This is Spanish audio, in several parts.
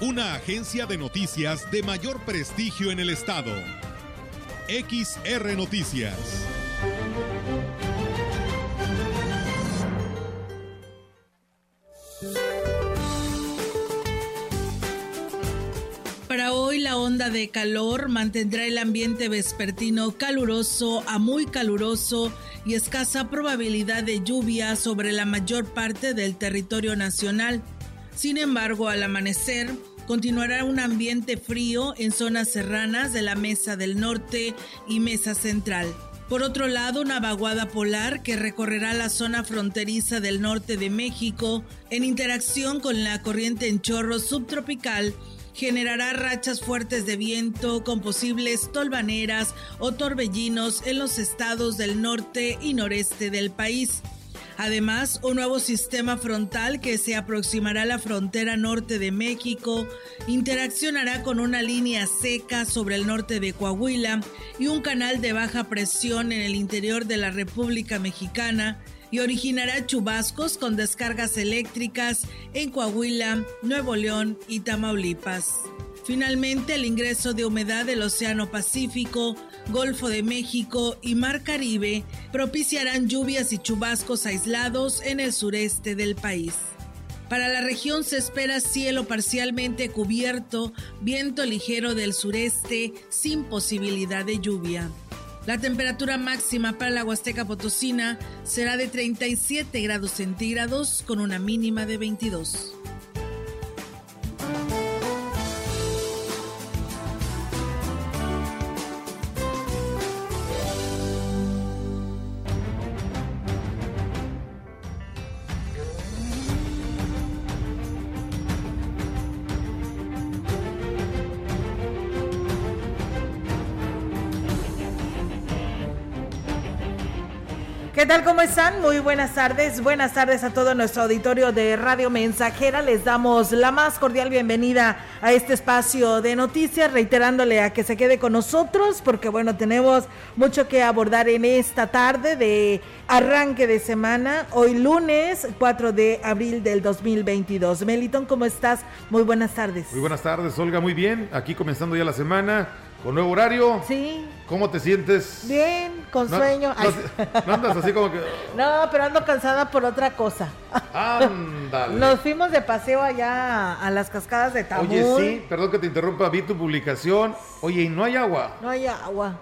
Una agencia de noticias de mayor prestigio en el estado. XR Noticias. Para hoy la onda de calor mantendrá el ambiente vespertino caluroso a muy caluroso y escasa probabilidad de lluvia sobre la mayor parte del territorio nacional. Sin embargo, al amanecer, continuará un ambiente frío en zonas serranas de la Mesa del Norte y Mesa Central. Por otro lado, una vaguada polar que recorrerá la zona fronteriza del norte de México en interacción con la corriente en chorro subtropical generará rachas fuertes de viento con posibles tolvaneras o torbellinos en los estados del norte y noreste del país. Además, un nuevo sistema frontal que se aproximará a la frontera norte de México interaccionará con una línea seca sobre el norte de Coahuila y un canal de baja presión en el interior de la República Mexicana y originará chubascos con descargas eléctricas en Coahuila, Nuevo León y Tamaulipas. Finalmente, el ingreso de humedad del Océano Pacífico, Golfo de México y Mar Caribe propiciarán lluvias y chubascos aislados en el sureste del país. Para la región se espera cielo parcialmente cubierto, viento ligero del sureste sin posibilidad de lluvia. La temperatura máxima para la Huasteca Potosina será de 37 grados centígrados con una mínima de 22. ¿Qué tal? ¿Cómo están? Muy buenas tardes. Buenas tardes a todo nuestro auditorio de Radio Mensajera. Les damos la más cordial bienvenida a este espacio de noticias, reiterándole a que se quede con nosotros porque bueno, tenemos mucho que abordar en esta tarde de arranque de semana, hoy lunes 4 de abril del 2022. Melitón, ¿cómo estás? Muy buenas tardes. Muy buenas tardes, Olga, muy bien. Aquí comenzando ya la semana con nuevo horario. Sí. ¿Cómo te sientes? Bien, con sueño. No, no, andas así como que. No, pero ando cansada por otra cosa. Ándale. Nos fuimos de paseo allá a las cascadas de Tamul. Oye, sí, perdón que te interrumpa, vi tu publicación. Oye, ¿y no hay agua? No hay agua.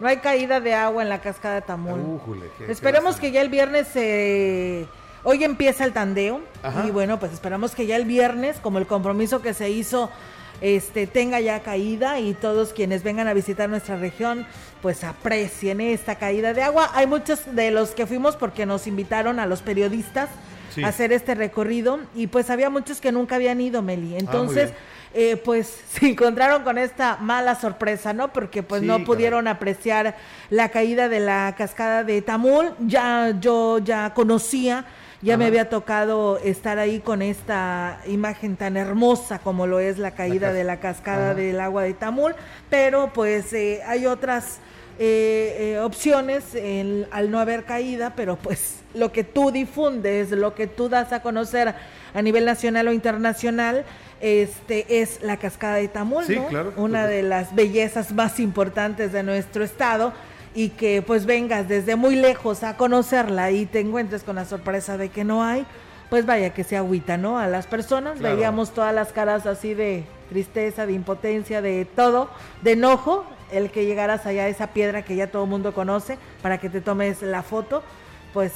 No hay caída de agua en la cascada de Tamul. Újule, qué- Esperemos qué que ya el viernes se. Hoy empieza el tandeo Ajá. y bueno, pues esperamos que ya el viernes, como el compromiso que se hizo, este tenga ya caída y todos quienes vengan a visitar nuestra región, pues aprecien esta caída de agua. Hay muchos de los que fuimos porque nos invitaron a los periodistas Sí. a hacer este recorrido y pues había muchos que nunca habían ido, Meli. Entonces, bien. eh, pues se encontraron con esta mala sorpresa, ¿no? Porque pues Sí, no pudieron apreciar la caída de la cascada de Tamul. Ya yo ya conocía, ya me había tocado estar ahí con esta imagen tan hermosa como lo es la caída de la cascada Ajá. del agua de Tamul, pero pues eh, hay otras eh, eh, opciones en- al no haber caída, pero pues lo que tú difundes, lo que tú das a conocer a nivel nacional o internacional, este es la cascada de Tamul, Sí, ¿no? claro. Una de las bellezas más importantes de nuestro estado y que pues vengas desde muy lejos a conocerla y te encuentres con la sorpresa de que no hay, pues vaya que se agüita, ¿no? A las personas Claro. veíamos todas las caras así de tristeza, de impotencia, de todo, de enojo, el que llegaras allá a esa piedra que ya todo el mundo conoce para que te tomes la foto, pues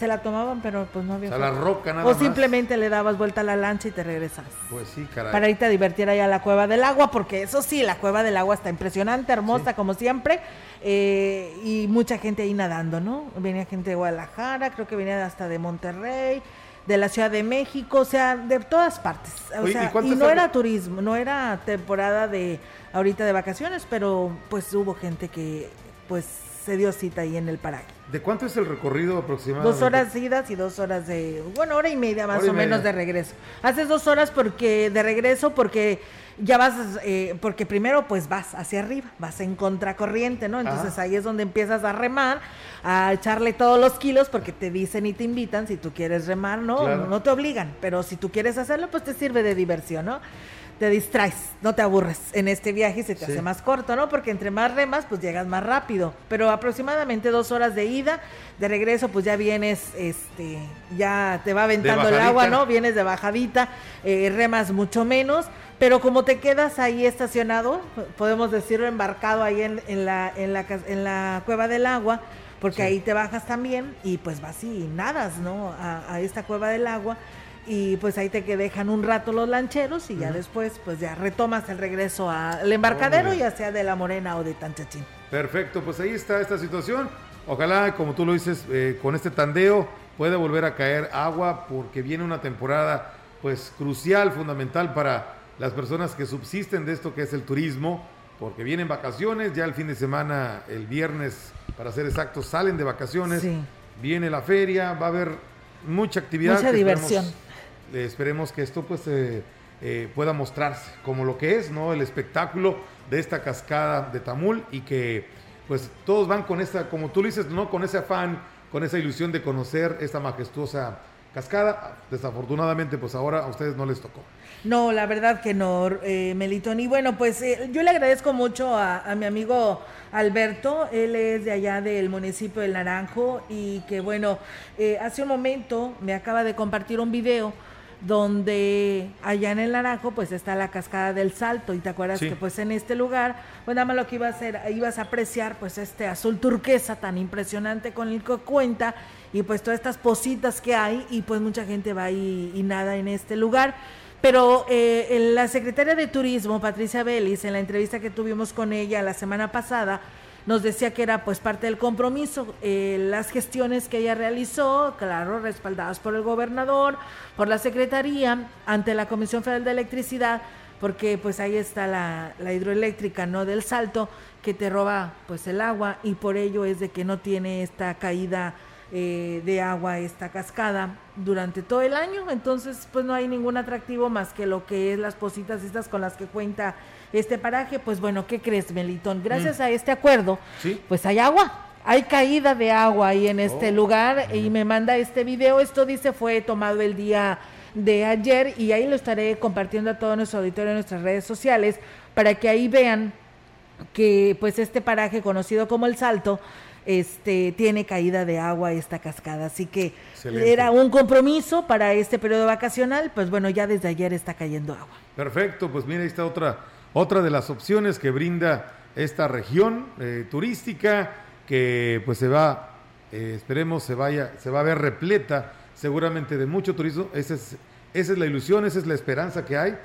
se la tomaban, pero pues no había O sea, la roca nada O más. simplemente le dabas vuelta a la lancha y te regresabas Pues sí, caray. para irte a divertir allá a la Cueva del Agua, porque eso sí, la Cueva del Agua está impresionante, hermosa como siempre, eh, y mucha gente ahí nadando, ¿no? Venía gente de Guadalajara, creo que venía hasta de Monterrey, de la Ciudad de México, o sea, de todas partes. O sea, y, no era turismo, no era temporada de ahorita de vacaciones, pero pues hubo gente que pues se dio cita ahí en el paraje. ¿De cuánto es el recorrido aproximadamente? Dos horas idas y dos horas de, bueno, hora y media más o menos de regreso. Haces dos horas porque de regreso porque ya vas, eh, porque primero pues vas hacia arriba, vas en contracorriente, ¿no? Entonces ahí es donde empiezas a remar, a echarle todos los kilos porque te dicen y te invitan si tú quieres remar, ¿no? No te obligan, pero si tú quieres hacerlo pues te sirve de diversión, ¿no? Te distraes, no te aburres en este viaje y se te hace más corto, ¿no? Porque entre más remas, pues llegas más rápido. Pero aproximadamente dos horas de ida, de regreso, pues ya vienes, este, ya te va aventando el agua, ¿no? Vienes de bajadita, eh, remas mucho menos. Pero como te quedas ahí estacionado, podemos decirlo embarcado ahí en, la, en, la, en la cueva del agua, porque ahí te bajas también y pues vas y nadas, ¿no? A, a esta cueva del agua y pues ahí te que dejan un rato los lancheros y ya después pues ya retomas el regreso al embarcadero, ya sea de La Morena o de Tanchachín. Perfecto, pues ahí está esta situación. Ojalá, como tú lo dices, eh, con este tandeo pueda volver a caer agua porque viene una temporada pues crucial, fundamental para las personas que subsisten de esto que es el turismo, porque vienen vacaciones, ya el fin de semana, el viernes, para ser exactos, salen de vacaciones, viene la feria, va a haber mucha actividad. Mucha diversión esperemos que esto pues eh, eh, pueda mostrarse como lo que es, ¿no? El espectáculo de esta cascada de Tamul y que pues todos van con esta, como tú dices, ¿no? Con ese afán, con esa ilusión de conocer esta majestuosa cascada. Desafortunadamente pues ahora a ustedes no les tocó. No, la verdad que no, eh, Melitón. Y bueno, pues eh, yo le agradezco mucho a, mi amigo Alberto, él es de allá del municipio del Naranjo y que bueno, hace un momento me acaba de compartir un video donde allá en el Naranjo pues está la cascada del Salto y te acuerdas que pues en este lugar pues nada más lo que iba a hacer ibas a apreciar pues este azul turquesa tan impresionante con el que cuenta y pues todas estas positas que hay y pues mucha gente va y, y nada en este lugar. Pero eh, la secretaria de Turismo, Patricia Vélez, en la entrevista que tuvimos con ella la semana pasada, nos decía que era pues parte del compromiso, eh, las gestiones que ella realizó, claro, respaldadas por el gobernador, por la Secretaría, ante la Comisión Federal de Electricidad, porque pues ahí está la, la, hidroeléctrica, ¿no? Del salto, que te roba pues el agua y por ello es de que no tiene esta caída eh, de agua, esta cascada durante todo el año, entonces pues no hay ningún atractivo más que lo que es las positas estas con las que cuenta este paraje, pues bueno, ¿qué crees, Melitón? Gracias mm. a este acuerdo, pues hay agua. Hay caída de agua ahí en este oh. lugar y me manda este video. Esto dice fue tomado el día de ayer y ahí lo estaré compartiendo a todo nuestro auditorio en nuestras redes sociales para que ahí vean que pues este paraje conocido como El Salto este tiene caída de agua esta cascada, así que era un compromiso para este periodo vacacional, pues bueno, ya desde ayer está cayendo agua. Perfecto, pues mira, ahí está otra otra de las opciones que brinda esta región eh, turística que pues se va, eh, esperemos se vaya, se va a ver repleta seguramente de mucho turismo. Esa es, esa es la ilusión, esa es la esperanza que hay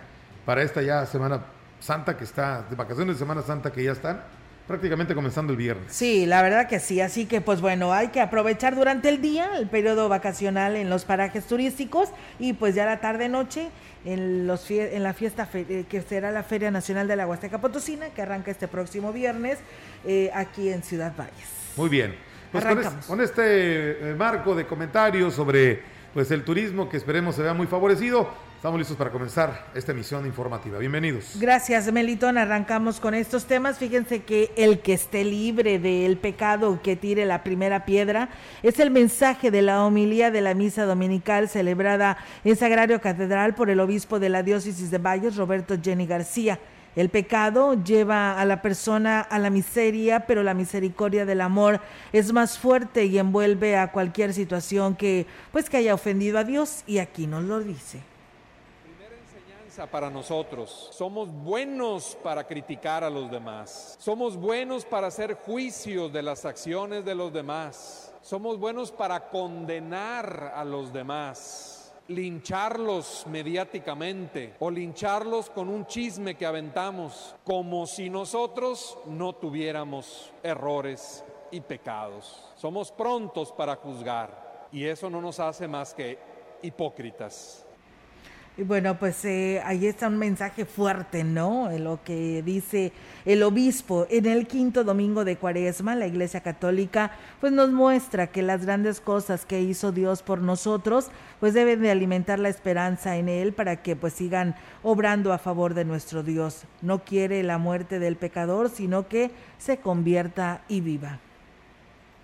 para esta ya Semana Santa que está, de vacaciones de Semana Santa que ya están prácticamente comenzando el viernes. Sí, la verdad que sí. Así que, pues bueno, hay que aprovechar durante el día el periodo vacacional en los parajes turísticos y pues ya la tarde-noche en, los en la fiesta eh, que será la Feria Nacional de la Huasteca Potosina, que arranca este próximo viernes eh, aquí en Ciudad Valles. Muy bien. Pues con, este eh, marco de comentarios sobre pues el turismo que esperemos se vea muy favorecido, Estamos listos para comenzar esta emisión informativa. Bienvenidos. Gracias, Melitón. Arrancamos con estos temas. Fíjense que el que esté libre del pecado que tire la primera piedra es el mensaje de la homilía de la misa dominical celebrada en Sagrario Catedral por el obispo de la diócesis de Valles, Roberto Jenny García. El pecado lleva a la persona a la miseria, pero la misericordia del amor es más fuerte y envuelve a cualquier situación que pues que haya ofendido a Dios y aquí nos lo dice para nosotros. Somos buenos para criticar a los demás. Somos buenos para hacer juicios de las acciones de los demás. Somos buenos para condenar a los demás, lincharlos mediáticamente o lincharlos con un chisme que aventamos, como si nosotros no tuviéramos errores y pecados. Somos prontos para juzgar y eso no nos hace más que hipócritas. Y bueno, pues eh, ahí está un mensaje fuerte, ¿no? En lo que dice el obispo. En el quinto domingo de Cuaresma, la Iglesia Católica pues nos muestra que las grandes cosas que hizo Dios por nosotros pues deben de alimentar la esperanza en Él para que pues sigan obrando a favor de nuestro Dios. No quiere la muerte del pecador, sino que se convierta y viva.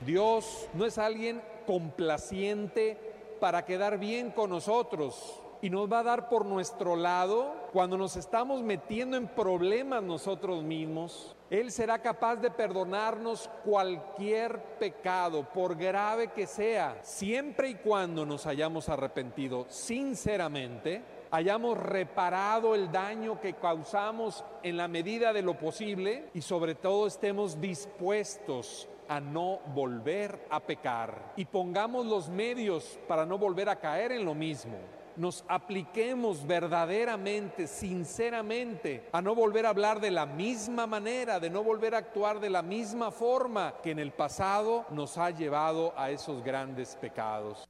Dios no es alguien complaciente para quedar bien con nosotros y nos va a dar por nuestro lado cuando nos estamos metiendo en problemas nosotros mismos. Él será capaz de perdonarnos cualquier pecado, por grave que sea, siempre y cuando nos hayamos arrepentido sinceramente, hayamos reparado el daño que causamos en la medida de lo posible y sobre todo estemos dispuestos a no volver a pecar y pongamos los medios para no volver a caer en lo mismo nos apliquemos verdaderamente, sinceramente, a no volver a hablar de la misma manera, de no volver a actuar de la misma forma que en el pasado nos ha llevado a esos grandes pecados.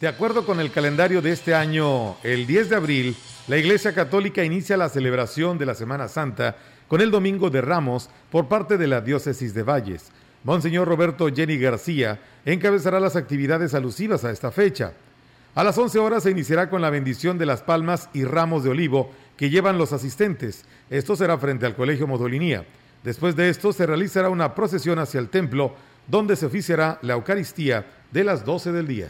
De acuerdo con el calendario de este año, el 10 de abril, la Iglesia Católica inicia la celebración de la Semana Santa con el Domingo de Ramos por parte de la Diócesis de Valles. Monseñor Roberto Jenny García encabezará las actividades alusivas a esta fecha. A las 11 horas se iniciará con la bendición de las palmas y ramos de olivo que llevan los asistentes. Esto será frente al Colegio Modolinía. Después de esto se realizará una procesión hacia el templo donde se oficiará la Eucaristía de las 12 del día.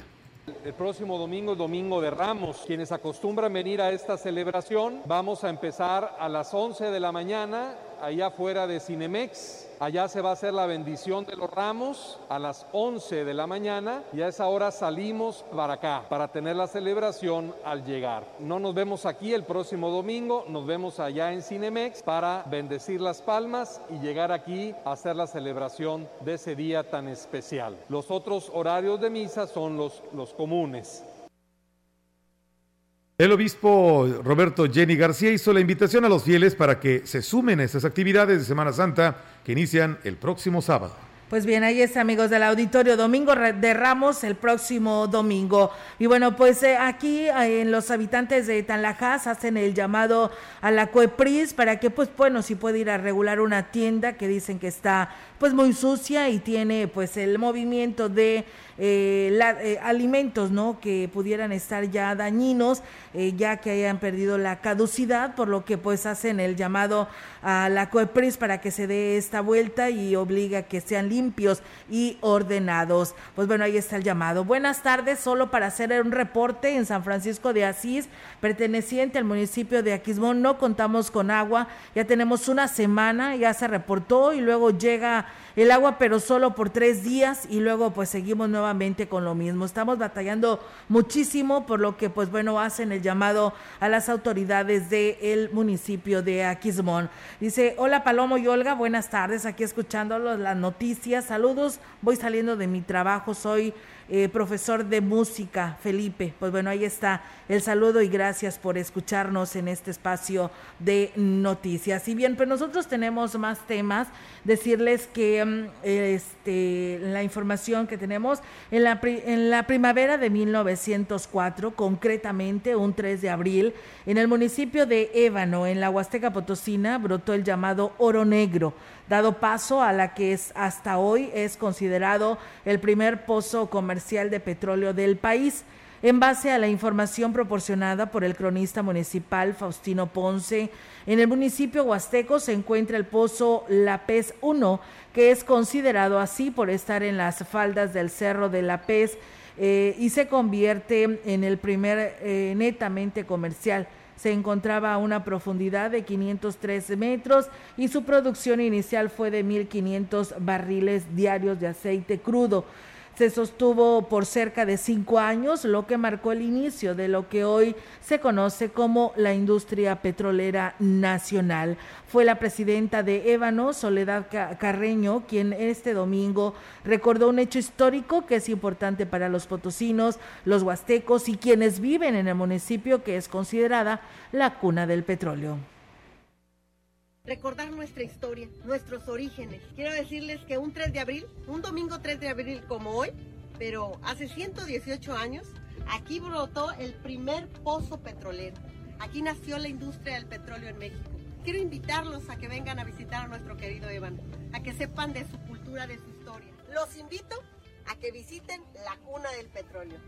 El próximo domingo Domingo de Ramos. Quienes acostumbran venir a esta celebración, vamos a empezar a las 11 de la mañana, allá afuera de Cinemex. Allá se va a hacer la bendición de los ramos a las 11 de la mañana y a esa hora salimos para acá para tener la celebración al llegar. No nos vemos aquí el próximo domingo, nos vemos allá en Cinemex para bendecir las palmas y llegar aquí a hacer la celebración de ese día tan especial. Los otros horarios de misa son los, los comunes. El obispo Roberto Jenny García hizo la invitación a los fieles para que se sumen a estas actividades de Semana Santa que inician el próximo sábado. Pues bien, ahí está, amigos del auditorio, Domingo de Ramos el próximo domingo. Y bueno, pues eh, aquí eh, en los habitantes de Tanlajas hacen el llamado a la COEPRIS para que, pues bueno, si puede ir a regular una tienda que dicen que está pues muy sucia y tiene pues el movimiento de eh, eh, alimentos, ¿no? Que pudieran estar ya dañinos, eh, ya que hayan perdido la caducidad, por lo que pues hacen el llamado a la COEPRIS para que se dé esta vuelta y obliga a que sean limpios y ordenados. Pues bueno, ahí está el llamado. Buenas tardes, solo para hacer un reporte en San Francisco de Asís, perteneciente al municipio de Aquismón, no contamos con agua, ya tenemos una semana, ya se reportó y luego llega el agua, pero solo por tres días y luego pues seguimos nuevamente con lo mismo. Estamos batallando muchísimo, por lo que pues bueno, hacen el llamado a las autoridades del municipio de Aquismón. Dice, hola Palomo y Olga, buenas tardes, aquí escuchando las noticias, saludos, voy saliendo de mi trabajo, soy... Eh, profesor de música, Felipe. Pues bueno, ahí está el saludo y gracias por escucharnos en este espacio de noticias. Y bien, pues nosotros tenemos más temas, decirles que mm, este, la información que tenemos en la, en la primavera de 1904, concretamente un 3 de abril, en el municipio de Ébano, en la Huasteca Potosina, brotó el llamado oro negro dado paso a la que es hasta hoy es considerado el primer pozo comercial de petróleo del país. En base a la información proporcionada por el cronista municipal Faustino Ponce, en el municipio huasteco se encuentra el pozo La Pez 1, que es considerado así por estar en las faldas del cerro de La Pez eh, y se convierte en el primer eh, netamente comercial se encontraba a una profundidad de 513 metros y su producción inicial fue de 1.500 barriles diarios de aceite crudo se sostuvo por cerca de cinco años, lo que marcó el inicio de lo que hoy se conoce como la industria petrolera nacional. Fue la presidenta de Ébano, Soledad Carreño, quien este domingo recordó un hecho histórico que es importante para los potosinos, los huastecos y quienes viven en el municipio que es considerada la cuna del petróleo recordar nuestra historia, nuestros orígenes. Quiero decirles que un 3 de abril, un domingo 3 de abril como hoy, pero hace 118 años, Aquí brotó el primer pozo petrolero. Aquí nació la industria del petróleo en México. Quiero invitarlos a que vengan a visitar a nuestro querido Evan, a que sepan de su cultura, de su historia. Los invito a que visiten la cuna del petróleo.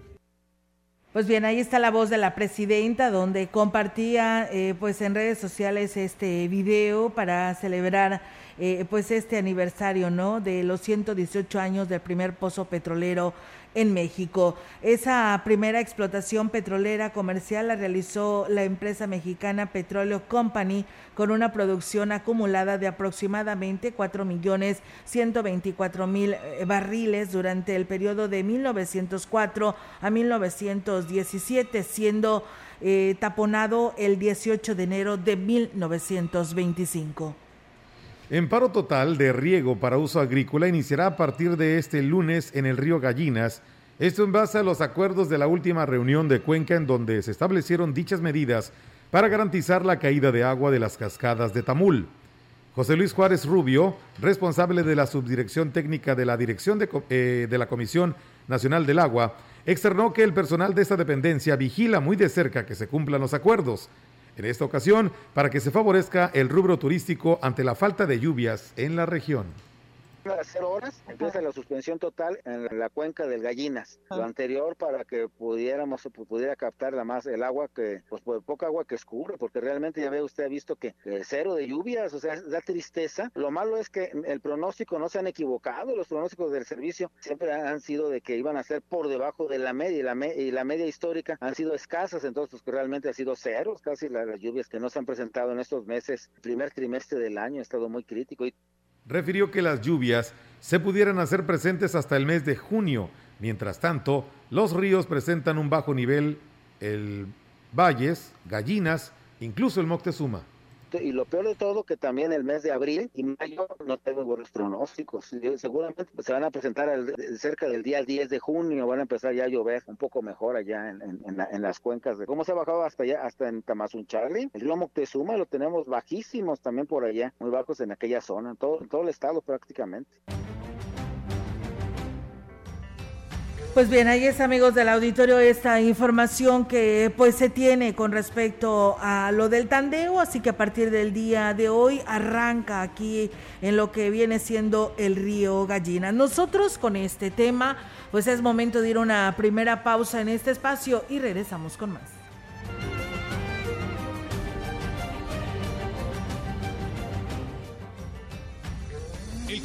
Pues bien, ahí está la voz de la presidenta donde compartía eh, pues en redes sociales este video para celebrar eh, pues este aniversario, ¿no? De los 118 años del primer pozo petrolero en México. Esa primera explotación petrolera comercial la realizó la empresa mexicana Petróleo Company con una producción acumulada de aproximadamente 4 millones 124 mil eh, barriles durante el periodo de 1904 a 1917, siendo eh, taponado el 18 de enero de 1925. En paro total de riego para uso agrícola iniciará a partir de este lunes en el río Gallinas. Esto en base a los acuerdos de la última reunión de Cuenca en donde se establecieron dichas medidas para garantizar la caída de agua de las cascadas de Tamul. José Luis Juárez Rubio, responsable de la subdirección técnica de la Dirección de, eh, de la Comisión Nacional del Agua, externó que el personal de esta dependencia vigila muy de cerca que se cumplan los acuerdos en esta ocasión para que se favorezca el rubro turístico ante la falta de lluvias en la región a cero horas empieza la suspensión total en la cuenca del Gallinas. Lo anterior para que pudiéramos pudiera captar la más el agua que pues por poca agua que escurre, porque realmente ya ve usted ha visto que, cero de lluvias, o sea, da tristeza. Lo malo es que el pronóstico no se han equivocado, los pronósticos del servicio siempre han sido de que iban a ser por debajo de la media y la, y la media histórica han sido escasas, entonces pues, que realmente ha sido cero, casi las lluvias que no se han presentado en estos meses, primer trimestre del año ha estado muy crítico. Y refirió que las lluvias se pudieran hacer presentes hasta el mes de junio. Mientras tanto, los ríos presentan un bajo nivel, el Valles, Gallinas, incluso el Moctezuma y lo peor de todo que también el mes de abril y mayo no tengo buenos pronósticos. Seguramente se van a presentar cerca del día 10 de junio, van a empezar ya a llover un poco mejor allá en, las cuencas. De, ¿Cómo se ha bajado hasta allá? Hasta en Tamazunchale. El río Moctezuma lo tenemos bajísimos también por allá, muy bajos en aquella zona, todo, en todo el estado prácticamente. Pues bien, ahí es amigos del auditorio esta información que pues se tiene con respecto a lo del tandeo, así que a partir del día de hoy arranca aquí en lo que viene siendo el río Gallina. Nosotros con este tema, pues es momento de ir a una primera pausa en este espacio y regresamos con más.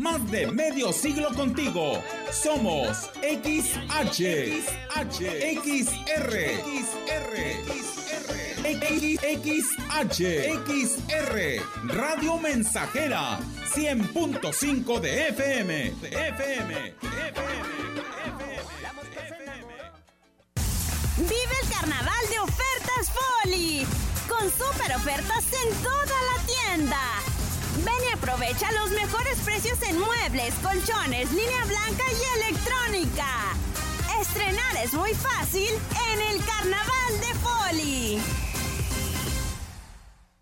Más de medio siglo contigo. Somos XH, XH, XR, XR, XH, XR, Radio Mensajera, 100.5 de FM, FM, FM. Vive el carnaval de ofertas Foli, con super ofertas en toda la tienda. Ven y aprovecha los mejores precios en muebles, colchones, línea blanca y electrónica. Estrenar es muy fácil en el Carnaval de Poli.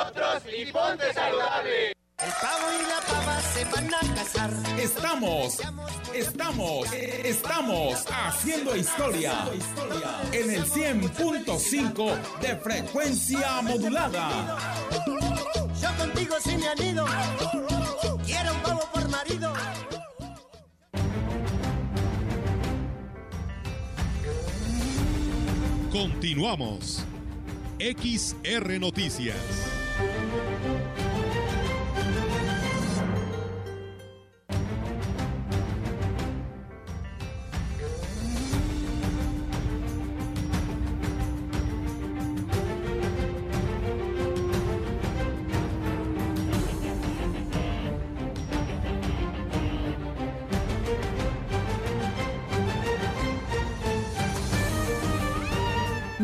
Nosotros y ponte saludable. El pavo y la pava se van a casar. Estamos, estamos, estamos haciendo historia en el 100.5 de frecuencia modulada. Yo contigo sí me anido. Quiero un pavo por marido. Continuamos. XR Noticias.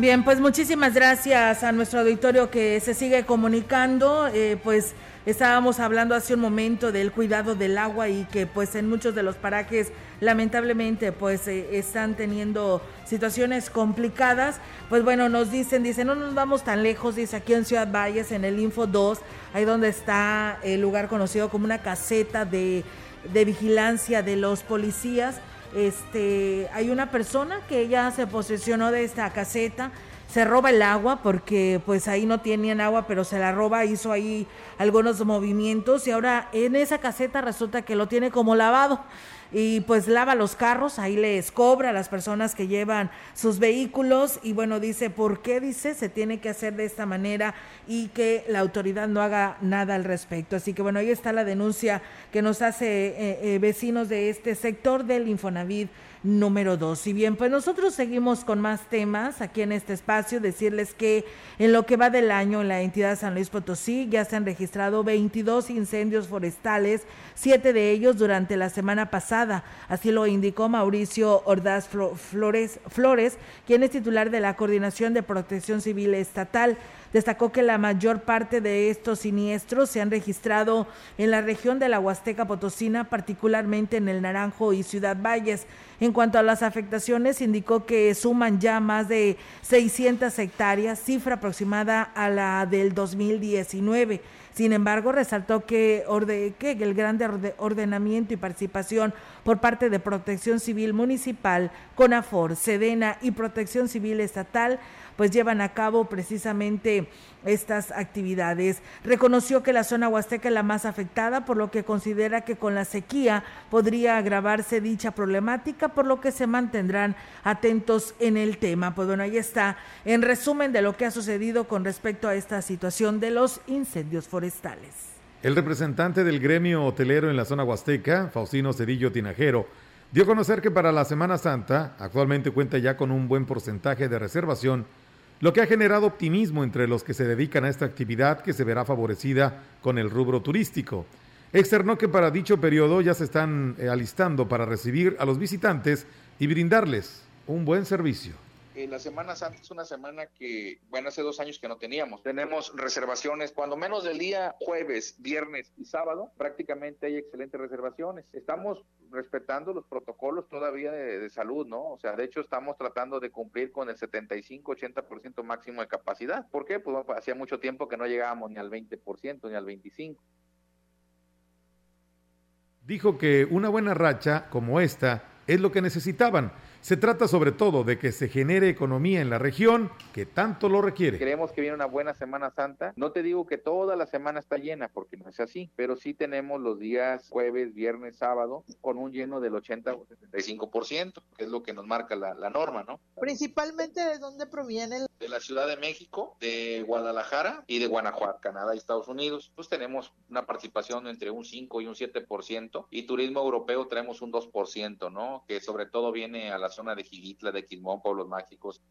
Bien, pues muchísimas gracias a nuestro auditorio que se sigue comunicando. Eh, pues estábamos hablando hace un momento del cuidado del agua y que pues en muchos de los parajes lamentablemente pues eh, están teniendo situaciones complicadas. Pues bueno, nos dicen, dicen, no nos vamos tan lejos, dice aquí en Ciudad Valles, en el Info 2, ahí donde está el lugar conocido como una caseta de, de vigilancia de los policías este, hay una persona que ya se posesionó de esta caseta, se roba el agua porque pues ahí no tenían agua, pero se la roba, hizo ahí algunos movimientos y ahora en esa caseta resulta que lo tiene como lavado y pues lava los carros, ahí les cobra a las personas que llevan sus vehículos y bueno, dice, ¿por qué dice se tiene que hacer de esta manera y que la autoridad no haga nada al respecto? Así que bueno, ahí está la denuncia que nos hace eh, eh, vecinos de este sector del Infonavit número dos. Y bien, pues nosotros seguimos con más temas aquí en este espacio. Decirles que en lo que va del año en la entidad San Luis Potosí ya se han registrado 22 incendios forestales, siete de ellos durante la semana pasada. Así lo indicó Mauricio Ordaz Flores, Flores, quien es titular de la Coordinación de Protección Civil Estatal. Destacó que la mayor parte de estos siniestros se han registrado en la región de la Huasteca Potosina, particularmente en el Naranjo y Ciudad Valles. En cuanto a las afectaciones, indicó que suman ya más de 600 hectáreas, cifra aproximada a la del 2019. Sin embargo, resaltó que, que el gran ordenamiento y participación por parte de Protección Civil Municipal, CONAFOR, SEDENA y Protección Civil Estatal pues llevan a cabo precisamente estas actividades. Reconoció que la zona huasteca es la más afectada, por lo que considera que con la sequía podría agravarse dicha problemática, por lo que se mantendrán atentos en el tema. Pues bueno, ahí está en resumen de lo que ha sucedido con respecto a esta situación de los incendios forestales. El representante del gremio hotelero en la zona huasteca, Faustino Cedillo Tinajero, dio a conocer que para la Semana Santa actualmente cuenta ya con un buen porcentaje de reservación lo que ha generado optimismo entre los que se dedican a esta actividad que se verá favorecida con el rubro turístico. Externó que para dicho periodo ya se están eh, alistando para recibir a los visitantes y brindarles un buen servicio la Semana Santa es una semana que, bueno, hace dos años que no teníamos. Tenemos reservaciones, cuando menos del día jueves, viernes y sábado, prácticamente hay excelentes reservaciones. Estamos respetando los protocolos todavía de, salud, ¿no? O sea, de hecho estamos tratando de cumplir con el 75-80% máximo de capacidad. ¿Por qué? Pues hacía mucho tiempo que no llegábamos ni al 20% ni al 25%. Dijo que una buena racha como esta es lo que necesitaban se trata sobre todo de que se genere economía en la región que tanto lo requiere. Creemos que viene una buena Semana Santa. No te digo que toda la semana está llena, porque no es así, pero sí tenemos los días jueves, viernes, sábado, con un lleno del 80 o 75%, que es lo que nos marca la, norma, ¿no? Principalmente de dónde proviene De la Ciudad de México, de Guadalajara y de Guanajuato, Canadá y Estados Unidos. Pues tenemos una participación entre un 5 y un 7%, y turismo europeo traemos un 2%, ¿no? Que sobre todo viene a las zona de Gilitla, de Quilmón, Pueblos Mágicos.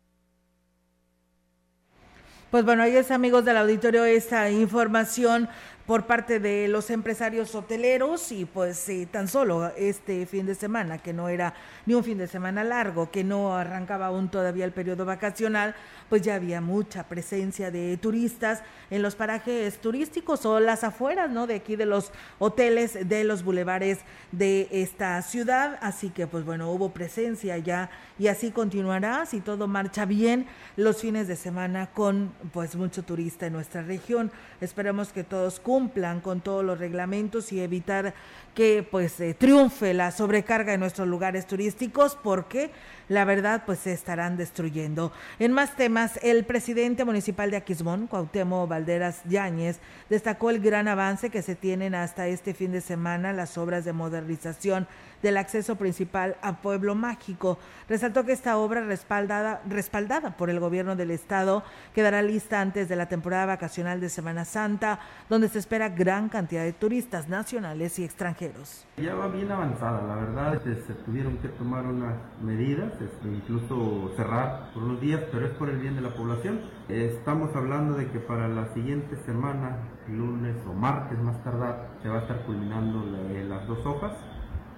Pues bueno, ahí es amigos del auditorio esta información por parte de los empresarios hoteleros y pues tan solo este fin de semana, que no era ni un fin de semana largo, que no arrancaba aún todavía el periodo vacacional, pues ya había mucha presencia de turistas en los parajes turísticos o las afueras, ¿no? De aquí de los hoteles, de los bulevares de esta ciudad, así que pues bueno, hubo presencia ya y así continuará, si todo marcha bien, los fines de semana con pues mucho turista en nuestra región. Esperemos que todos cumplan cumplan con todos los reglamentos y evitar que pues eh, triunfe la sobrecarga en nuestros lugares turísticos porque la verdad pues se estarán destruyendo. En más temas, el presidente municipal de Aquismón, Cuauhtémoc Valderas Yáñez, destacó el gran avance que se tienen hasta este fin de semana las obras de modernización del acceso principal a Pueblo Mágico. Resaltó que esta obra respaldada, respaldada por el gobierno del estado quedará lista antes de la temporada vacacional de Semana Santa, donde se espera gran cantidad de turistas nacionales y extranjeros. Ya va bien avanzada, la verdad, este, se tuvieron que tomar unas medidas, este, incluso cerrar por unos días, pero es por el bien de la población. Estamos hablando de que para la siguiente semana, lunes o martes más tardar, se va a estar culminando las dos hojas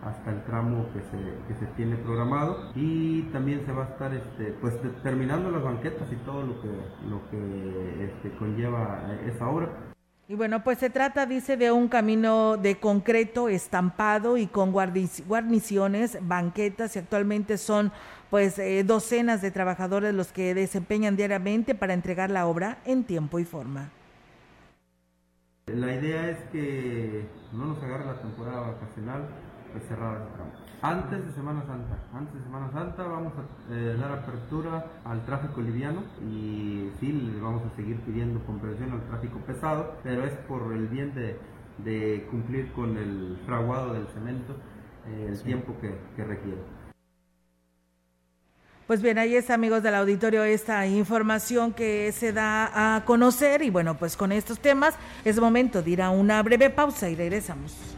hasta el tramo que se, que se tiene programado y también se va a estar este, pues terminando las banquetas y todo lo que, lo que este, conlleva esa obra. Y bueno, pues se trata, dice, de un camino de concreto estampado y con guarniciones, banquetas y actualmente son pues eh, docenas de trabajadores los que desempeñan diariamente para entregar la obra en tiempo y forma. La idea es que no nos agarre la temporada vacacional pues cerrada Antes de Semana Santa, antes de Semana Santa vamos a eh, dar apertura al tráfico liviano y sí, le vamos a seguir pidiendo comprensión al tráfico pesado, pero es por el bien de, cumplir con el fraguado del cemento eh, el tiempo que, que requiere. Pues bien, ahí es amigos del auditorio esta información que se da a conocer y bueno, pues con estos temas es momento de ir a una breve pausa y regresamos.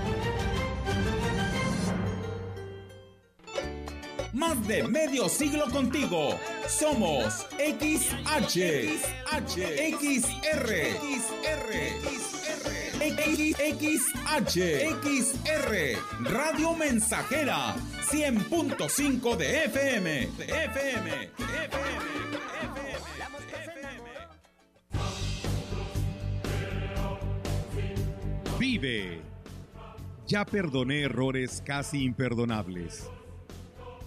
Más de medio siglo contigo. Somos XH, XH, XR, XR, XH, XR, Radio Mensajera, 100.5 de FM, de FM, de FM. Vive. Ya perdoné errores casi imperdonables.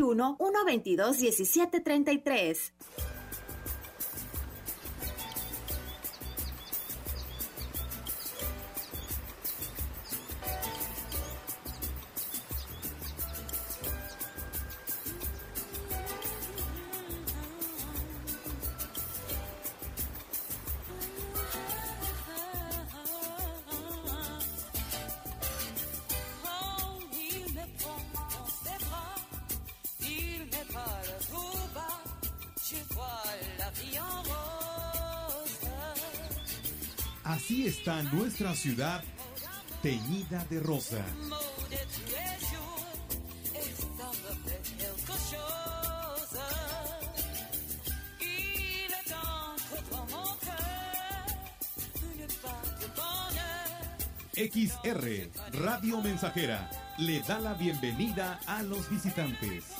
81 122 1733. Nuestra ciudad teñida de rosa. XR, Radio Mensajera, le da la bienvenida a los visitantes.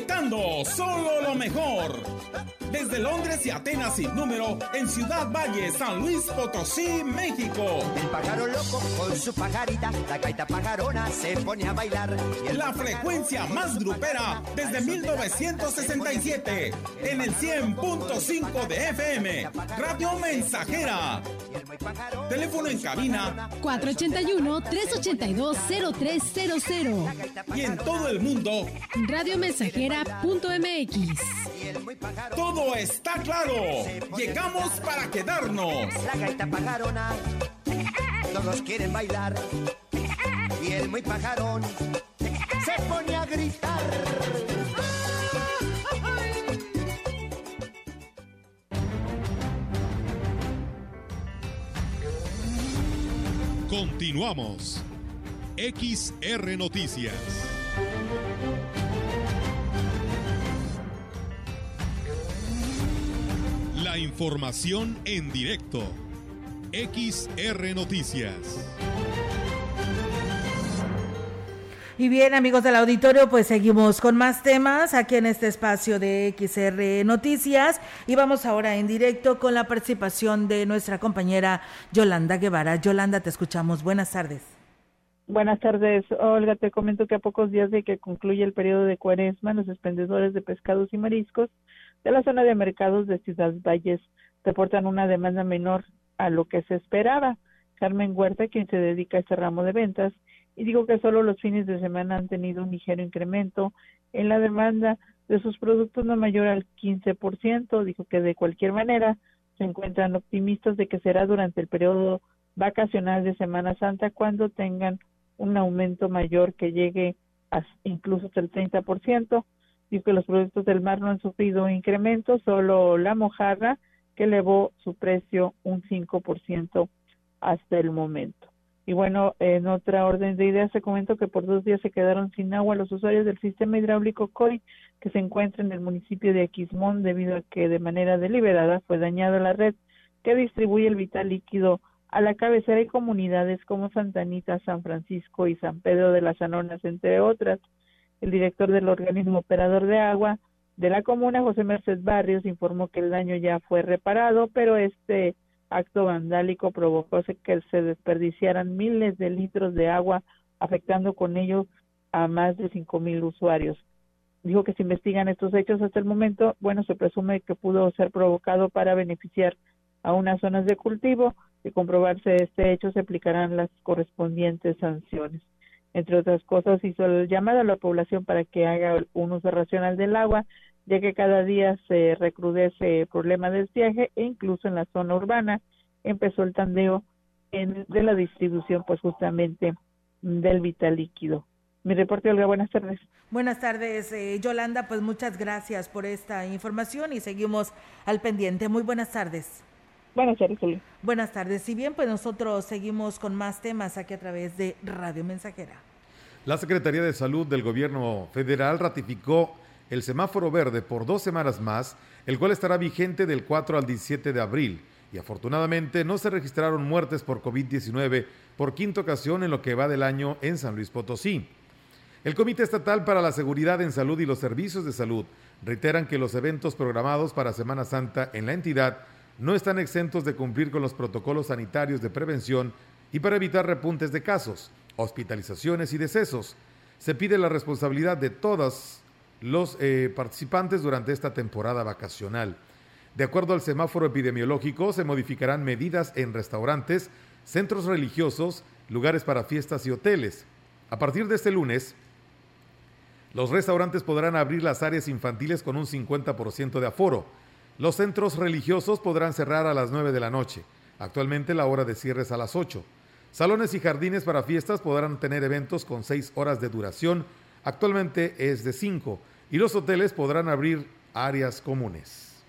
Proyectando solo lo mejor. Desde Londres y Atenas sin número, en Ciudad Valle, San Luis Potosí, México. El pájaro loco con su pajarita, la gaita pajarona se pone a bailar. La frecuencia más grupera desde 1967, en el 100.5 de FM, Radio Mensajera. Teléfono en cabina 481-382-0300. y en todo el mundo, Radiomensajera.mx. todo está claro. Llegamos para quedarnos. La gaita pajarona, todos quieren bailar. Y el muy pajarón se pone a gritar. Continuamos. XR Noticias. La información en directo. XR Noticias. Y bien, amigos del auditorio, pues seguimos con más temas aquí en este espacio de XR Noticias y vamos ahora en directo con la participación de nuestra compañera Yolanda Guevara. Yolanda, te escuchamos. Buenas tardes. Buenas tardes, Olga. Te comento que a pocos días de que concluye el periodo de cuaresma, los expendedores de pescados y mariscos de la zona de mercados de Ciudad Valles reportan una demanda menor a lo que se esperaba. Carmen Huerta, quien se dedica a este ramo de ventas, y digo que solo los fines de semana han tenido un ligero incremento en la demanda de sus productos no mayor al 15%. Dijo que de cualquier manera se encuentran optimistas de que será durante el periodo vacacional de Semana Santa cuando tengan un aumento mayor que llegue a incluso hasta el 30%. Dijo que los productos del mar no han sufrido incremento, solo la mojarra que elevó su precio un 5% hasta el momento. Y bueno, en otra orden de ideas, se comentó que por dos días se quedaron sin agua los usuarios del sistema hidráulico COI que se encuentra en el municipio de Aquismón debido a que de manera deliberada fue dañada la red que distribuye el vital líquido a la cabecera y comunidades como Santa Anita, San Francisco y San Pedro de las Anonas, entre otras. El director del organismo operador de agua de la comuna, José Merced Barrios, informó que el daño ya fue reparado, pero este acto vandálico provocó que se desperdiciaran miles de litros de agua, afectando con ello a más de cinco mil usuarios. Dijo que se investigan estos hechos hasta el momento, bueno, se presume que pudo ser provocado para beneficiar a unas zonas de cultivo. De comprobarse este hecho, se aplicarán las correspondientes sanciones. Entre otras cosas, hizo el llamado a la población para que haga un uso racional del agua, ya que cada día se recrudece el problema del viaje e incluso en la zona urbana empezó el tandeo en, de la distribución, pues justamente del vital líquido. Mi reporte, Olga, buenas tardes. Buenas tardes, eh, Yolanda, pues muchas gracias por esta información y seguimos al pendiente. Muy buenas tardes. Buenas tardes, Olga. Buenas tardes. Si bien, pues nosotros seguimos con más temas aquí a través de Radio Mensajera. La Secretaría de Salud del Gobierno Federal ratificó el semáforo verde por dos semanas más, el cual estará vigente del 4 al 17 de abril. Y afortunadamente no se registraron muertes por COVID-19 por quinta ocasión en lo que va del año en San Luis Potosí. El Comité Estatal para la Seguridad en Salud y los Servicios de Salud reiteran que los eventos programados para Semana Santa en la entidad no están exentos de cumplir con los protocolos sanitarios de prevención y para evitar repuntes de casos, hospitalizaciones y decesos. Se pide la responsabilidad de todos los eh, participantes durante esta temporada vacacional. De acuerdo al semáforo epidemiológico, se modificarán medidas en restaurantes, centros religiosos, lugares para fiestas y hoteles. A partir de este lunes, los restaurantes podrán abrir las áreas infantiles con un 50% de aforo. Los centros religiosos podrán cerrar a las 9 de la noche. Actualmente la hora de cierre es a las 8. Salones y jardines para fiestas podrán tener eventos con 6 horas de duración. Actualmente es de 5. Y los hoteles podrán abrir áreas comunes.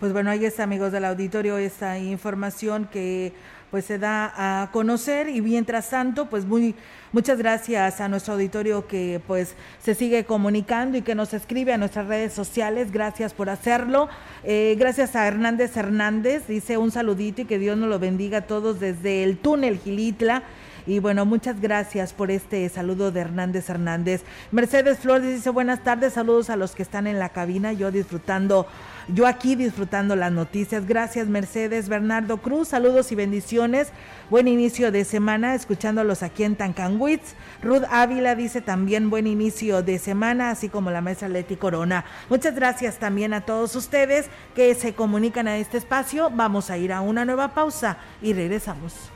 Pues bueno, ahí está, amigos del auditorio, esta información que pues se da a conocer y mientras tanto, pues muy muchas gracias a nuestro auditorio que pues se sigue comunicando y que nos escribe a nuestras redes sociales, gracias por hacerlo. Eh, gracias a Hernández Hernández, dice un saludito y que Dios nos lo bendiga a todos desde el túnel Gilitla. Y bueno, muchas gracias por este saludo de Hernández Hernández. Mercedes Flores dice buenas tardes, saludos a los que están en la cabina, yo disfrutando, yo aquí disfrutando las noticias. Gracias Mercedes, Bernardo Cruz, saludos y bendiciones. Buen inicio de semana, escuchándolos aquí en Tancanwitz. Ruth Ávila dice también buen inicio de semana, así como la mesa Leti Corona. Muchas gracias también a todos ustedes que se comunican a este espacio. Vamos a ir a una nueva pausa y regresamos.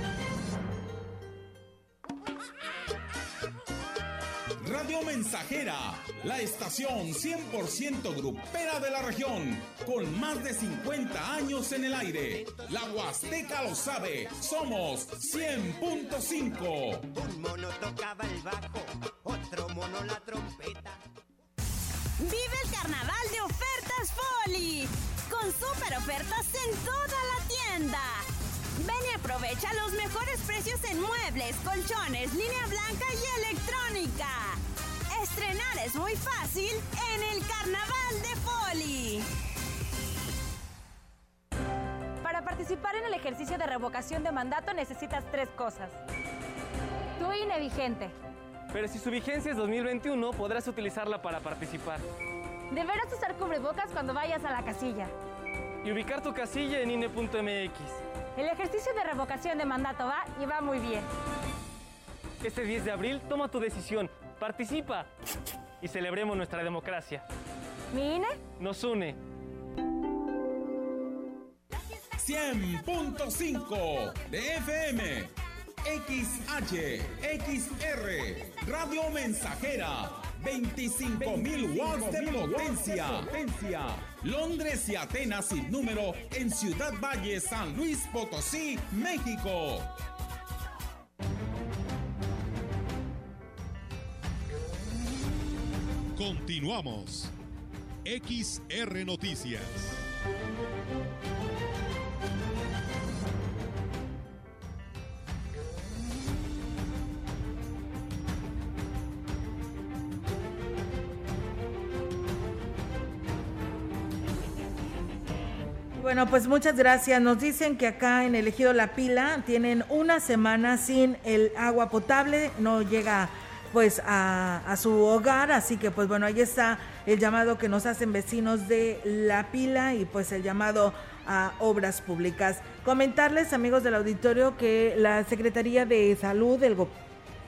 Radio Mensajera, la estación 100% grupera de la región, con más de 50 años en el aire. La Huasteca lo sabe, somos 100.5. Un mono tocaba el bajo, otro mono la trompeta. Vive el carnaval de ofertas Folly, con super ofertas en toda la tienda. Ven y aprovecha los mejores precios en muebles, colchones, línea blanca y electrónica. Estrenar es muy fácil en el Carnaval de Poli. Para participar en el ejercicio de revocación de mandato necesitas tres cosas. Tu INE vigente. Pero si su vigencia es 2021, podrás utilizarla para participar. Deberás usar cubrebocas cuando vayas a la casilla. Y ubicar tu casilla en INE.mx. El ejercicio de revocación de mandato va y va muy bien. Este 10 de abril toma tu decisión, participa y celebremos nuestra democracia. ¿Mi INE? Nos une. 100.5 de FM. XH, XR, Radio Mensajera, 25.000 watts de potencia. Londres y Atenas sin número en Ciudad Valle, San Luis Potosí, México. Continuamos. XR Noticias. Bueno, pues muchas gracias. Nos dicen que acá en el Ejido La Pila tienen una semana sin el agua potable, no llega pues a, su hogar, así que pues bueno, ahí está el llamado que nos hacen vecinos de La Pila y pues el llamado a obras públicas. Comentarles, amigos del auditorio, que la Secretaría de Salud del, go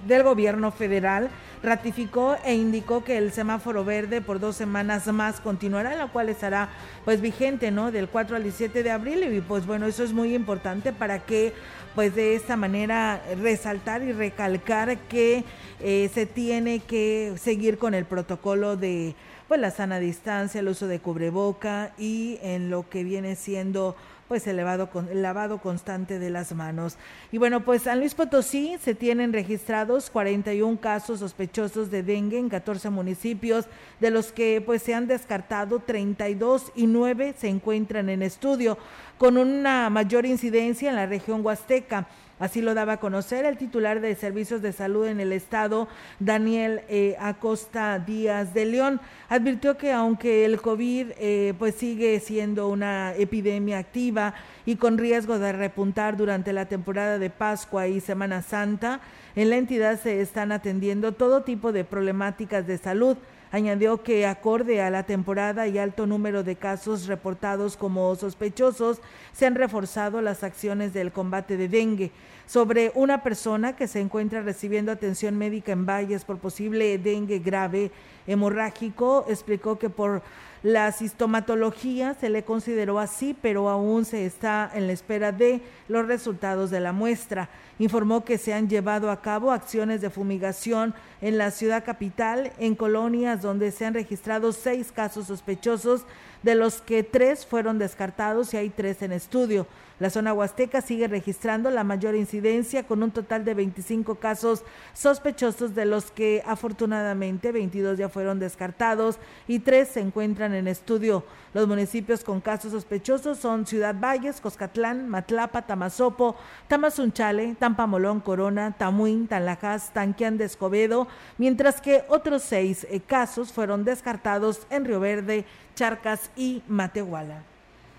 del Gobierno Federal ratificó e indicó que el semáforo verde por dos semanas más continuará, la cual estará pues vigente, ¿no? Del 4 al 17 de abril y pues bueno, eso es muy importante para que pues de esta manera resaltar y recalcar que eh, se tiene que seguir con el protocolo de pues la sana distancia, el uso de cubreboca y en lo que viene siendo pues el, lavado, constante de las manos. Y bueno, pues San Luis Potosí se tienen registrados 41 casos sospechosos de dengue en 14 municipios, de los que pues se han descartado 32 y 9 se encuentran en estudio, con una mayor incidencia en la región huasteca. Así lo daba a conocer el titular de Servicios de Salud en el Estado, Daniel eh, Acosta Díaz de León. Advirtió que aunque el COVID eh, pues sigue siendo una epidemia activa y con riesgo de repuntar durante la temporada de Pascua y Semana Santa, en la entidad se están atendiendo todo tipo de problemáticas de salud Añadió que acorde a la temporada y alto número de casos reportados como sospechosos, se han reforzado las acciones del combate de dengue. Sobre una persona que se encuentra recibiendo atención médica en Valles por posible dengue grave hemorrágico, explicó que por la sistomatología se le consideró así, pero aún se está en la espera de los resultados de la muestra informó que se han llevado a cabo acciones de fumigación en la ciudad capital, en colonias donde se han registrado seis casos sospechosos, de los que tres fueron descartados y hay tres en estudio. La zona huasteca sigue registrando la mayor incidencia con un total de 25 casos sospechosos, de los que afortunadamente 22 ya fueron descartados y tres se encuentran en estudio. Los municipios con casos sospechosos son Ciudad Valles, Coscatlán, Matlapa, Tamazopo, Tamazunchale, Tampamolón, Corona, Tamuín, Tanlajas, Tanquián de Escobedo, mientras que otros seis eh, casos fueron descartados en Río Verde, Charcas y Matehuala.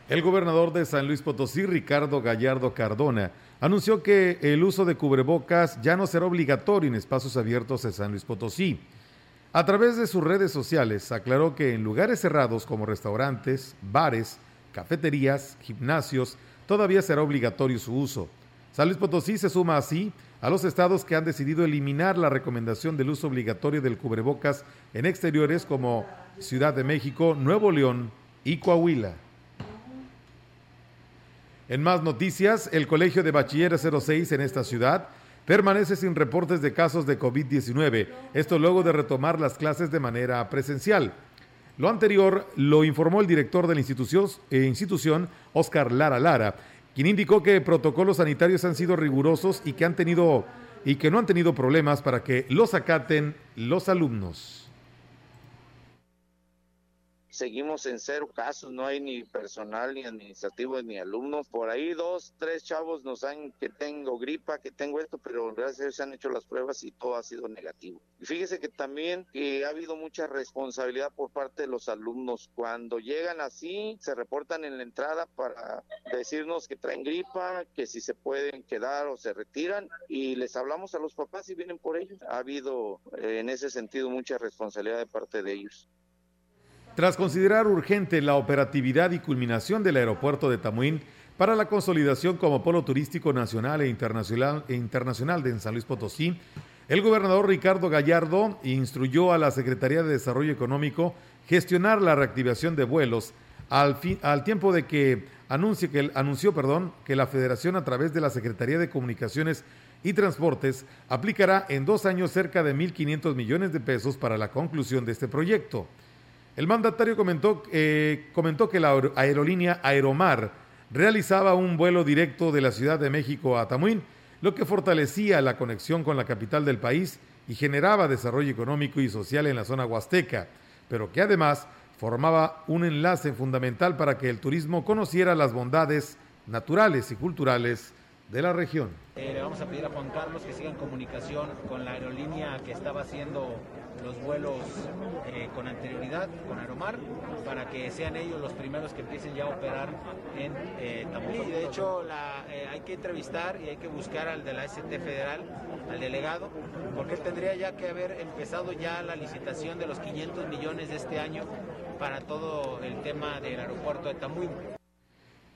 El gobernador de San Luis Potosí, Ricardo Gallardo Cardona, anunció que el uso de cubrebocas ya no será obligatorio en espacios abiertos de San Luis Potosí. A través de sus redes sociales aclaró que en lugares cerrados como restaurantes, bares, cafeterías, gimnasios, todavía será obligatorio su uso. San Luis Potosí se suma así a los estados que han decidido eliminar la recomendación del uso obligatorio del cubrebocas en exteriores como Ciudad de México, Nuevo León y Coahuila. En más noticias, el Colegio de Bachilleres 06 en esta ciudad permanece sin reportes de casos de COVID-19, esto luego de retomar las clases de manera presencial. Lo anterior lo informó el director de la institución, eh, institución Oscar Lara Lara, quien indicó que protocolos sanitarios han sido rigurosos y que han tenido y que no han tenido problemas para que los acaten los alumnos seguimos en cero casos, no hay ni personal, ni administrativo, ni alumnos. Por ahí dos, tres chavos nos han que tengo gripa, que tengo esto, pero gracias a Dios se han hecho las pruebas y todo ha sido negativo. Y fíjese que también que ha habido mucha responsabilidad por parte de los alumnos. Cuando llegan así, se reportan en la entrada para decirnos que traen gripa, que si se pueden quedar o se retiran y les hablamos a los papás y vienen por ellos. Ha habido eh, en ese sentido mucha responsabilidad de parte de ellos. Tras considerar urgente la operatividad y culminación del aeropuerto de Tamuín para la consolidación como polo turístico nacional e internacional, e de San Luis Potosí, el gobernador Ricardo Gallardo instruyó a la Secretaría de Desarrollo Económico gestionar la reactivación de vuelos al, al tiempo de que, anuncie que anunció perdón, que la Federación a través de la Secretaría de Comunicaciones y Transportes aplicará en dos años cerca de 1.500 millones de pesos para la conclusión de este proyecto. El mandatario comentó, eh, que la aerolínea Aeromar realizaba un vuelo directo de la Ciudad de México a Tamuín, lo que fortalecía la conexión con la capital del país y generaba desarrollo económico y social en la zona huasteca, pero que además formaba un enlace fundamental para que el turismo conociera las bondades naturales y culturales de la región. Eh, le vamos a pedir a Juan Carlos que siga en comunicación con la aerolínea que estaba haciendo los vuelos eh, con anterioridad, con Aeromar, para que sean ellos los primeros que empiecen ya a operar en eh, Y de hecho la, eh, hay que entrevistar y hay que buscar al de la ST Federal, al delegado, porque él tendría ya que haber empezado ya la licitación de los 500 millones de este año para todo el tema del aeropuerto de Tamuín.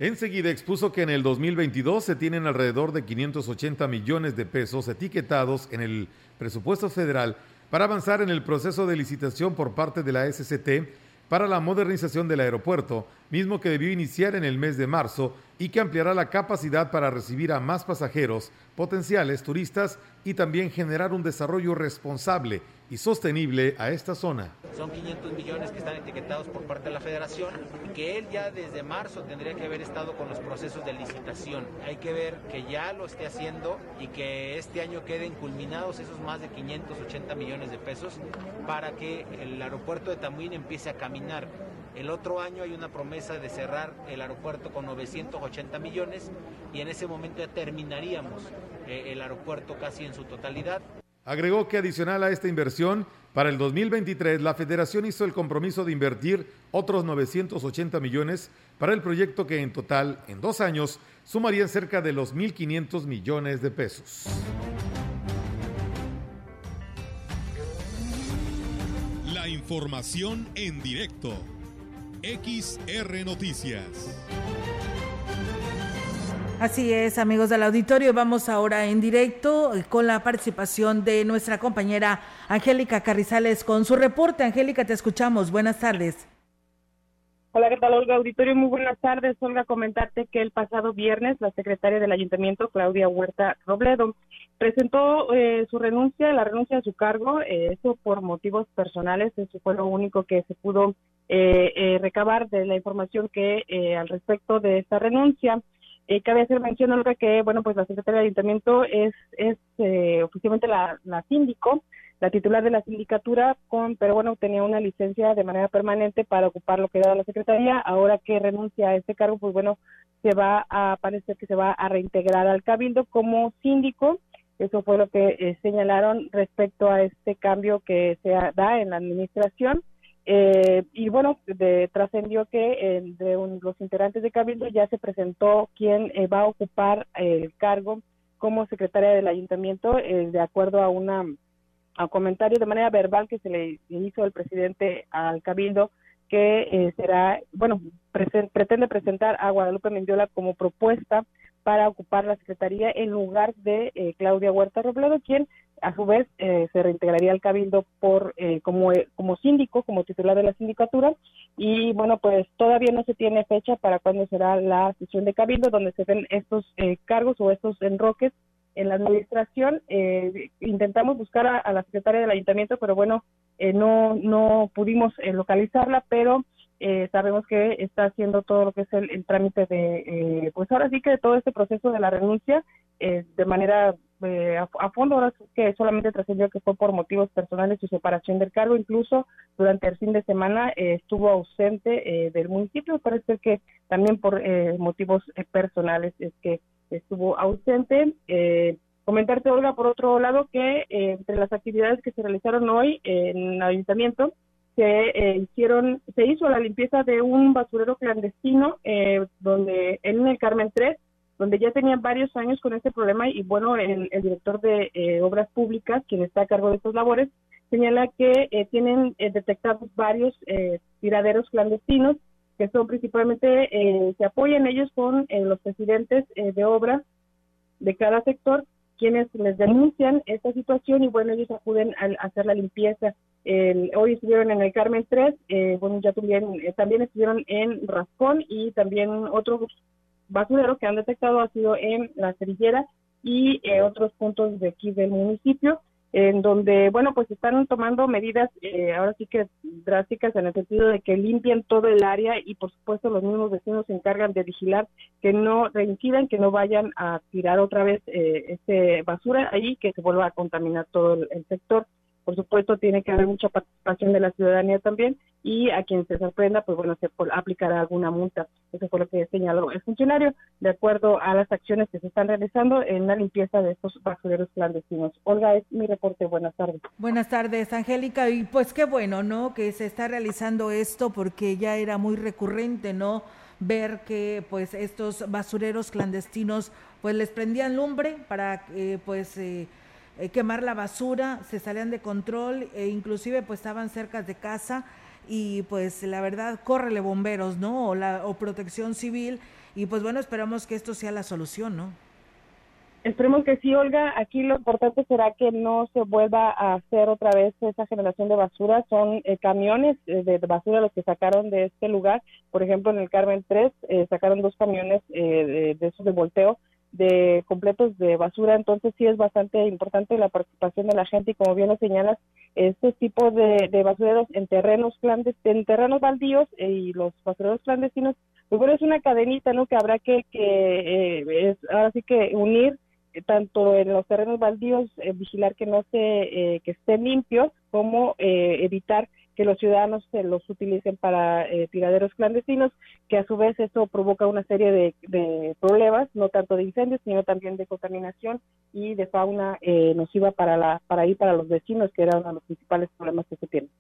Enseguida expuso que en el 2022 se tienen alrededor de 580 millones de pesos etiquetados en el presupuesto federal para avanzar en el proceso de licitación por parte de la SCT para la modernización del aeropuerto, mismo que debió iniciar en el mes de marzo y que ampliará la capacidad para recibir a más pasajeros, potenciales turistas y también generar un desarrollo responsable y sostenible a esta zona. Son 500 millones que están etiquetados por parte de la federación que él ya desde marzo tendría que haber estado con los procesos de licitación. Hay que ver que ya lo esté haciendo y que este año queden culminados esos más de 580 millones de pesos para que el aeropuerto de Tamuín empiece a caminar El otro año hay una promesa de cerrar el aeropuerto con 980 millones y en ese momento ya terminaríamos eh, el aeropuerto casi en su totalidad. Agregó que adicional a esta inversión, para el 2023 la federación hizo el compromiso de invertir otros 980 millones para el proyecto que en total, en dos años, sumaría cerca de los 1.500 millones de pesos. La información en directo. XR Noticias. Así es, amigos del auditorio, vamos ahora en directo con la participación de nuestra compañera Angélica Carrizales con su reporte. Angélica, te escuchamos. Buenas tardes. Hola, ¿qué tal, Olga? Auditorio, muy buenas tardes. Olga, comentarte que el pasado viernes la secretaria del Ayuntamiento, Claudia Huerta Robledo, presentó eh, su renuncia, la renuncia a su cargo, eh, eso por motivos personales, eso fue lo único que se pudo recabar de la información que al respecto de esta renuncia. Eh, cabe hacer mención, Olga, que bueno, pues la secretaria del ayuntamiento es, es eh, oficialmente la, la síndico, la titular de la sindicatura, con, pero bueno, tenía una licencia de manera permanente para ocupar lo que era la secretaría. Ahora que renuncia a este cargo, pues bueno, se va a parecer que se va a reintegrar al cabildo como síndico. Eso fue lo que eh, señalaron respecto a este cambio que se da en la administración. Eh, y bueno, trascendió que entre los integrantes de Cabildo ya se presentó quien eh, va a ocupar el cargo como secretaria del ayuntamiento, eh, de acuerdo a una a comentario de manera verbal que se le hizo el presidente al Cabildo, que será, bueno, pretende presentar a Guadalupe Mendiola como propuesta para ocupar la secretaría en lugar de Claudia Huerta Robledo, quien a su vez eh, se reintegraría al cabildo por eh, como eh, como síndico como titular de la sindicatura. Y bueno pues todavía no se tiene fecha para cuándo será la sesión de cabildo donde se den estos cargos o estos enroques en la administración. Intentamos buscar a, la secretaria del ayuntamiento pero bueno no no pudimos localizarla pero sabemos que está haciendo todo lo que es el, trámite de pues ahora sí que todo este proceso de la renuncia de manera eh, a, fondo, ahora que solamente trascendió que fue por motivos personales su separación del cargo, incluso durante el fin de semana eh, estuvo ausente eh, del municipio, parece que también por motivos personales es que estuvo ausente. comentarte, Olga, por otro lado, que entre las actividades que se realizaron hoy en el ayuntamiento, se hicieron, se hizo la limpieza de un basurero clandestino donde en el Carmen 3 donde ya tenían varios años con este problema y bueno, el, director de eh, Obras Públicas, quien está a cargo de estas labores, señala que eh, tienen eh, detectados varios tiraderos clandestinos que son principalmente, se apoyan ellos con los presidentes de obras de cada sector, quienes les denuncian esta situación y bueno, ellos acuden a, hacer la limpieza. Hoy estuvieron en el Carmen 3, bueno, ya tuvieron, también estuvieron en Rascón y también otros basurero que han detectado ha sido en la cerillera y eh, otros puntos de aquí del municipio, en donde, bueno, pues están tomando medidas eh, ahora sí que drásticas en el sentido de que limpian todo el área y por supuesto los mismos vecinos se encargan de vigilar que no reincidan, que no vayan a tirar otra vez eh, este basura ahí, que se vuelva a contaminar todo el sector. Por supuesto, tiene que haber mucha participación de la ciudadanía también y a quien se sorprenda, pues bueno, se aplicará alguna multa. Eso fue lo que señaló el funcionario, de acuerdo a las acciones que se están realizando en la limpieza de estos basureros clandestinos. Olga, es mi reporte. Buenas tardes. Buenas tardes, Angélica. Y pues qué bueno, ¿no? Que se está realizando esto porque ya era muy recurrente, ¿no? ver que pues estos basureros clandestinos pues les prendían lumbre para eh, pues eh, eh, quemar la basura, se salían de control e inclusive pues estaban cerca de casa y pues la verdad, córrele bomberos, ¿no? O, la, o protección civil y pues bueno, esperamos que esto sea la solución, ¿no? Esperemos que sí, Olga. Aquí lo importante será que no se vuelva a hacer otra vez esa generación de basura. Son eh, camiones eh, de basura los que sacaron de este lugar. Por ejemplo, en el Carmen 3 sacaron dos camiones de, de esos de volteo de completos de basura, entonces sí es bastante importante la participación de la gente y como bien lo señalas, este tipo de, de basureros en terrenos clandestinos, en terrenos baldíos eh, y los basureros clandestinos, pues bueno, es una cadenita, ¿no? Que habrá que, que eh, es, ahora sí que unir eh, tanto en los terrenos baldíos, vigilar que no se, que estén limpios, como evitar que los ciudadanos se los utilicen para eh, tiraderos clandestinos, que a su vez eso provoca una serie de, problemas, no tanto de incendios, sino también de contaminación y de fauna eh, nociva para, la, para ir para los vecinos, que era uno de los principales problemas que se tienen.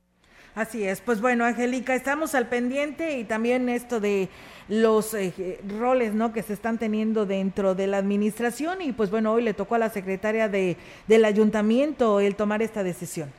Así es, pues bueno, Angélica, estamos al pendiente y también esto de los eh, roles ¿no? que se están teniendo dentro de la administración y pues bueno, hoy le tocó a la secretaria de, del ayuntamiento el tomar esta decisión.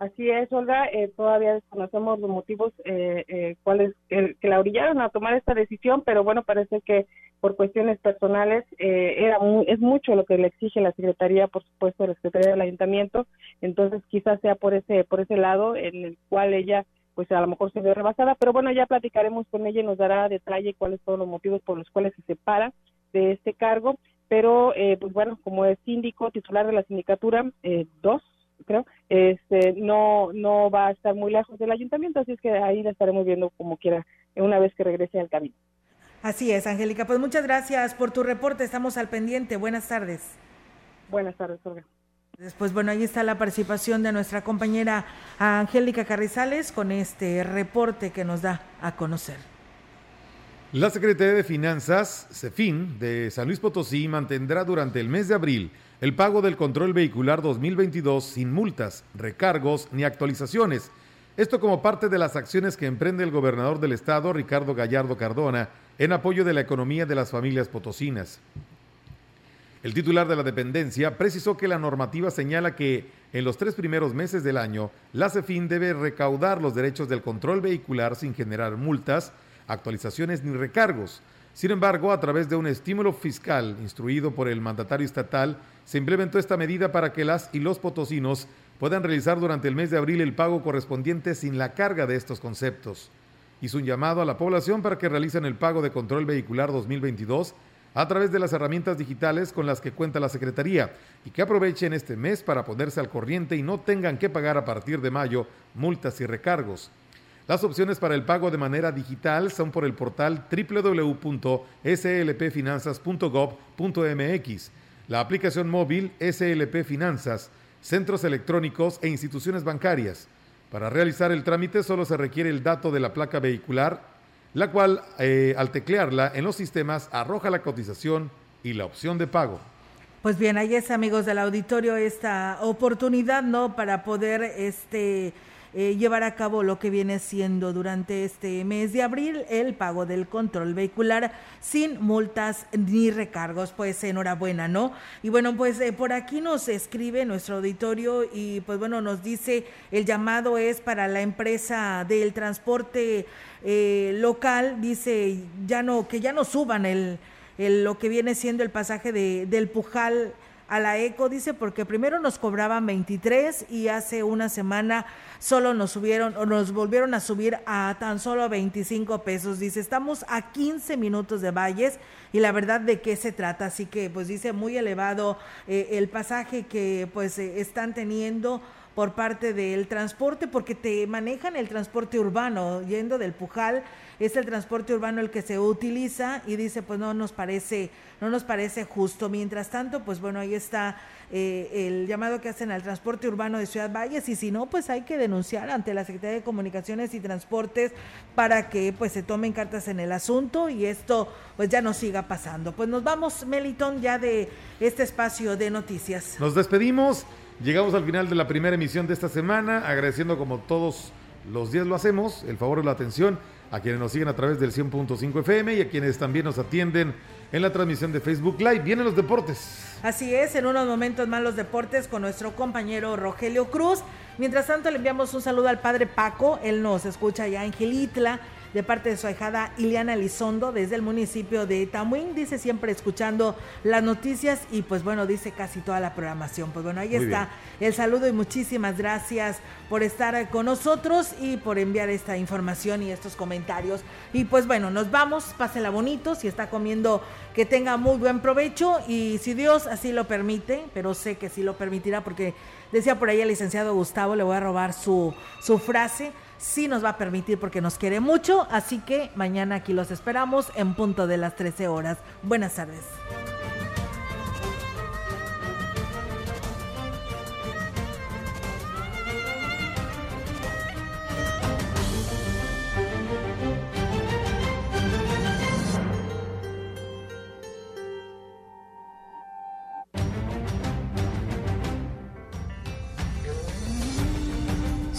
Así es, Olga, eh, todavía desconocemos los motivos eh, eh, cuáles que, la orillaron a tomar esta decisión, pero bueno, parece que por cuestiones personales eh, era es mucho lo que le exige la Secretaría, por supuesto, la Secretaría del Ayuntamiento, entonces quizás sea por ese por ese lado en el cual ella pues a lo mejor se ve rebasada, pero bueno, ya platicaremos con ella y nos dará detalle cuáles son los motivos por los cuales se separa de este cargo, pero pues bueno, como es síndico titular de la sindicatura, dos creo, este, no, no va a estar muy lejos del ayuntamiento, así es que ahí la estaremos viendo como quiera una vez que regrese al camino. Así es, Angélica. Pues muchas gracias por tu reporte. Estamos al pendiente. Buenas tardes. Buenas tardes, Olga. Después, bueno, ahí está la participación de nuestra compañera Angélica Carrizales con este reporte que nos da a conocer. La Secretaría de Finanzas, CEFIN, de San Luis Potosí, mantendrá durante el mes de abril el pago del control vehicular 2022 sin multas, recargos ni actualizaciones. Esto como parte de las acciones que emprende el gobernador del estado, Ricardo Gallardo Cardona, en apoyo de la economía de las familias potosinas. El titular de la dependencia precisó que la normativa señala que en los tres primeros meses del año, la CEFIN debe recaudar los derechos del control vehicular sin generar multas, actualizaciones ni recargos. Sin embargo, a través de un estímulo fiscal instruido por el mandatario estatal, se implementó esta medida para que las y los potosinos puedan realizar durante el mes de abril el pago correspondiente sin la carga de estos conceptos. Hizo un llamado a la población para que realicen el pago de control vehicular 2022 a través de las herramientas digitales con las que cuenta la Secretaría y que aprovechen este mes para ponerse al corriente y no tengan que pagar a partir de mayo multas y recargos. Las opciones para el pago de manera digital son por el portal www.slpfinanzas.gov.mx, la aplicación móvil SLP Finanzas, centros electrónicos e instituciones bancarias. Para realizar el trámite solo se requiere el dato de la placa vehicular, la cual eh, al teclearla en los sistemas arroja la cotización y la opción de pago. Pues bien, ahí es amigos del auditorio esta oportunidad, ¿no? Para poder este eh, llevar a cabo lo que viene siendo durante este mes de abril el pago del control vehicular sin multas ni recargos. Pues enhorabuena, ¿no? Y bueno, pues eh, por aquí nos escribe nuestro auditorio y pues bueno, nos dice el llamado es para la empresa del transporte eh, local, dice ya no, que ya no suban el, el, lo que viene siendo el pasaje de, del Pujal a la ECO, dice, porque primero nos cobraban 23 y hace una semana solo nos subieron o nos volvieron a subir a tan solo 25 pesos. Dice, estamos a 15 minutos de Valles y la verdad de qué se trata. Así que pues dice muy elevado eh, el pasaje que pues eh, están teniendo por parte del transporte porque te manejan el transporte urbano yendo del Pujal es el transporte urbano el que se utiliza y dice pues no nos parece no nos parece justo. Mientras tanto pues bueno ahí está eh, el llamado que hacen al transporte urbano de Ciudad Valles y si no pues hay que denunciar ante la Secretaría de Comunicaciones y Transportes para que pues se tomen cartas en el asunto y esto pues ya no siga pasando. Pues nos vamos Melitón ya de este espacio de noticias. Nos despedimos llegamos al final de la primera emisión de esta semana agradeciendo como todos los días lo hacemos el favor de la atención a quienes nos siguen a través del 100.5 FM y a quienes también nos atienden en la transmisión de Facebook Live. Vienen los deportes. Así es, en unos momentos más los deportes con nuestro compañero Rogelio Cruz. Mientras tanto, le enviamos un saludo al padre Paco. Él nos escucha ya en Gilitla de parte de su ahijada Iliana Elizondo desde el municipio de Tamuín. Dice siempre escuchando las noticias y pues bueno, dice casi toda la programación. Pues bueno, ahí está el saludo y muchísimas gracias por estar con nosotros y por enviar esta información y estos comentarios. Y pues bueno, nos vamos, pásela bonito, si está comiendo que tenga muy buen provecho y si Dios así lo permite, pero sé que sí lo permitirá porque decía por ahí el licenciado Gustavo, le voy a robar su, su frase sí nos va a permitir porque nos quiere mucho. Así que mañana aquí los esperamos en punto de las 13 horas. Buenas tardes.